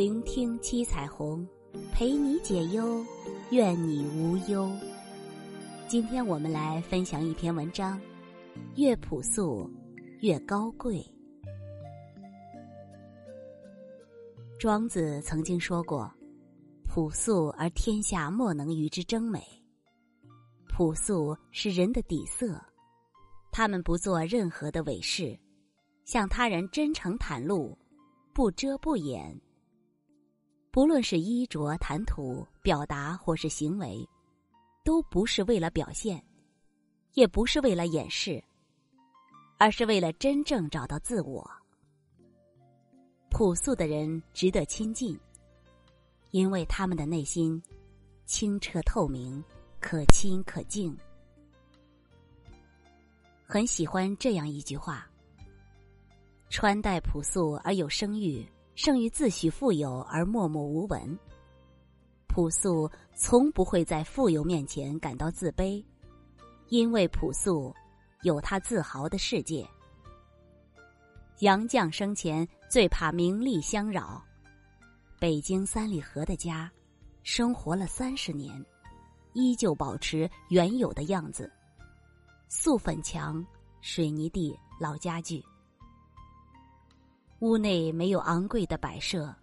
聆听七彩虹，陪你解忧，愿你无忧。今天我们来分享一篇文章：越朴素越高贵。庄子曾经说过：“朴素而天下莫能与之争美。”朴素是人的底色，他们不做任何的伪饰，向他人真诚袒露，不遮不掩。不论是衣着、谈吐、表达，或是行为，都不是为了表现，也不是为了掩饰，而是为了真正找到自我。朴素的人值得亲近，因为他们的内心清澈透明，可亲可敬。很喜欢这样一句话：穿戴朴素而有声誉。胜于自诩富有而默默无闻。朴素从不会在富有面前感到自卑，因为朴素有他自豪的世界。杨绛生前最怕名利相扰，北京三里河的家，生活了三十年，依旧保持原有的样子：素粉墙、水泥地、老家具。屋内没有昂贵的摆设，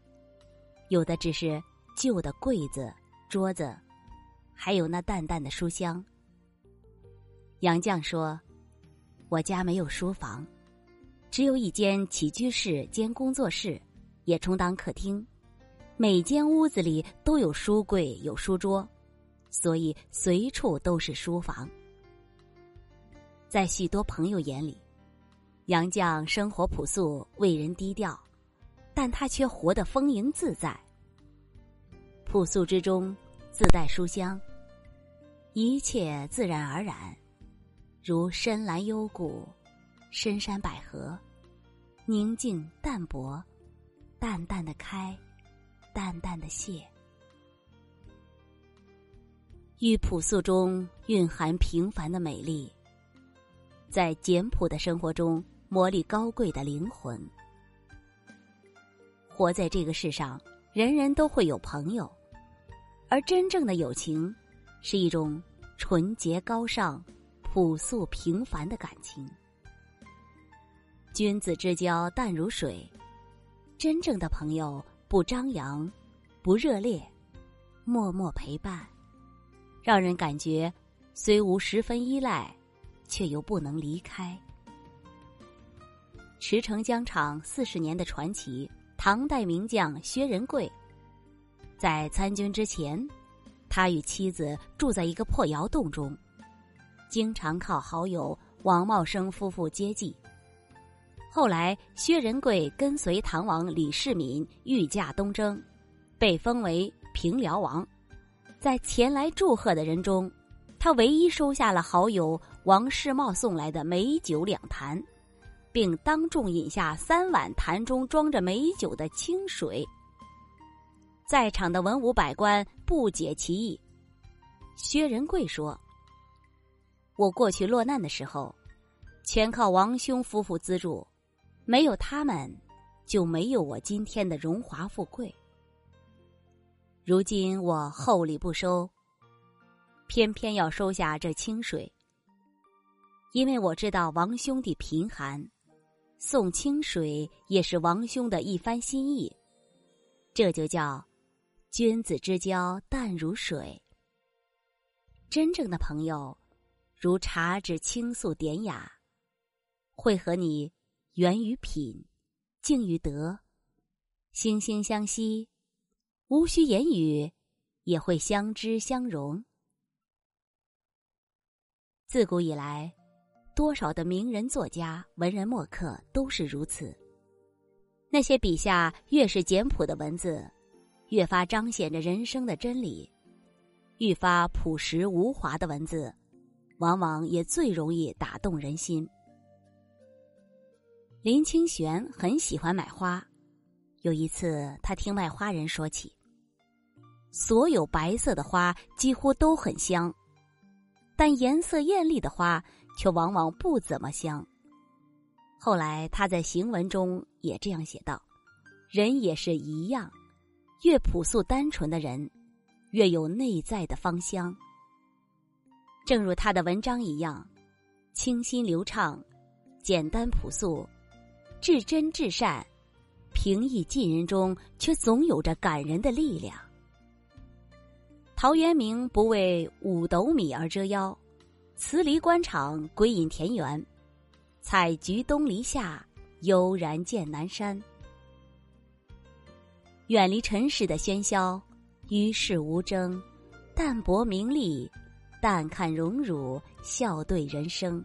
有的只是旧的柜子、桌子，还有那淡淡的书香。杨绛说：“我家没有书房，只有一间起居室兼工作室，也充当客厅。每间屋子里都有书柜、有书桌，所以随处都是书房。在许多朋友眼里。”杨绛生活朴素，为人低调，但他却活得丰盈自在。朴素之中自带书香，一切自然而然，如深蓝幽谷、深山百合，宁静淡泊，淡淡的开，淡淡的谢。于朴素中蕴含平凡的美丽，在简朴的生活中。磨砺高贵的灵魂。活在这个世上，人人都会有朋友，而真正的友情，是一种纯洁高尚、朴素平凡的感情。君子之交淡如水，真正的朋友不张扬，不热烈，默默陪伴，让人感觉虽无十分依赖，却又不能离开。驰骋疆场四十年的传奇，唐代名将薛仁贵，在参军之前，他与妻子住在一个破窑洞中，经常靠好友王茂生夫妇接济。后来，薛仁贵跟随唐王李世民御驾东征，被封为平辽王。在前来祝贺的人中，他唯一收下了好友王世茂送来的美酒两坛。并当众饮下三碗坛中装着美酒的清水。在场的文武百官不解其意。薛仁贵说：“我过去落难的时候，全靠王兄夫妇资助，没有他们，就没有我今天的荣华富贵。如今我厚礼不收，偏偏要收下这清水，因为我知道王兄弟贫寒。”送清水也是王兄的一番心意，这就叫君子之交淡如水。真正的朋友，如茶之清素典雅，会和你源于品，敬于德，惺惺相惜，无需言语，也会相知相融。自古以来。多少的名人作家、文人墨客都是如此。那些笔下越是简朴的文字，越发彰显着人生的真理；愈发朴实无华的文字，往往也最容易打动人心。林清玄很喜欢买花，有一次他听卖花人说起，所有白色的花几乎都很香，但颜色艳丽的花。却往往不怎么香。后来他在行文中也这样写道：“人也是一样，越朴素单纯的人，越有内在的芳香。正如他的文章一样，清新流畅，简单朴素，至真至善，平易近人中却总有着感人的力量。陶渊明不为五斗米而折腰，辞离官场归隐田园，采菊东篱下，悠然见南山。远离尘世的喧嚣，与世无争，淡泊名利，淡看荣辱，笑对人生。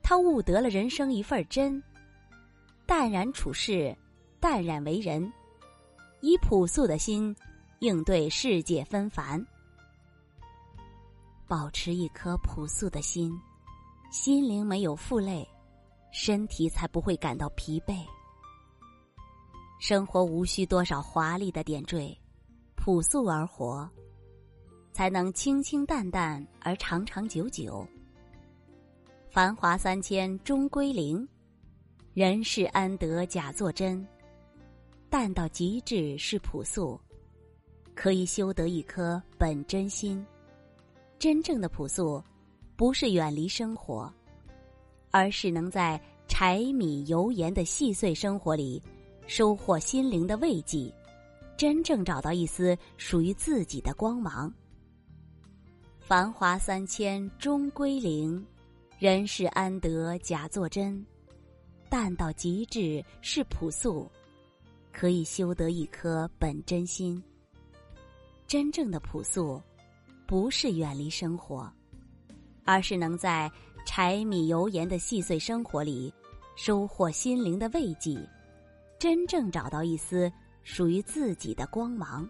他悟得了人生一份真，淡然处世，淡然为人，以朴素的心应对世界纷繁。保持一颗朴素的心，心灵没有负累，身体才不会感到疲惫。生活无需多少华丽的点缀，朴素而活，才能清清淡淡而长长久久。繁华三千终归零，人世安得假作真？淡到极致是朴素，可以修得一颗本真心。真正的朴素，不是远离生活，而是能在柴米油盐的细碎生活里。收获心灵的慰藉，真正找到一丝属于自己的光芒。繁华三千终归零，人世安得假作真？淡到极致是朴素，可以修得一颗本真心。真正的朴素，不是远离生活，而是能在柴米油盐的细碎生活里，收获心灵的慰藉。真正找到一丝属于自己的光芒。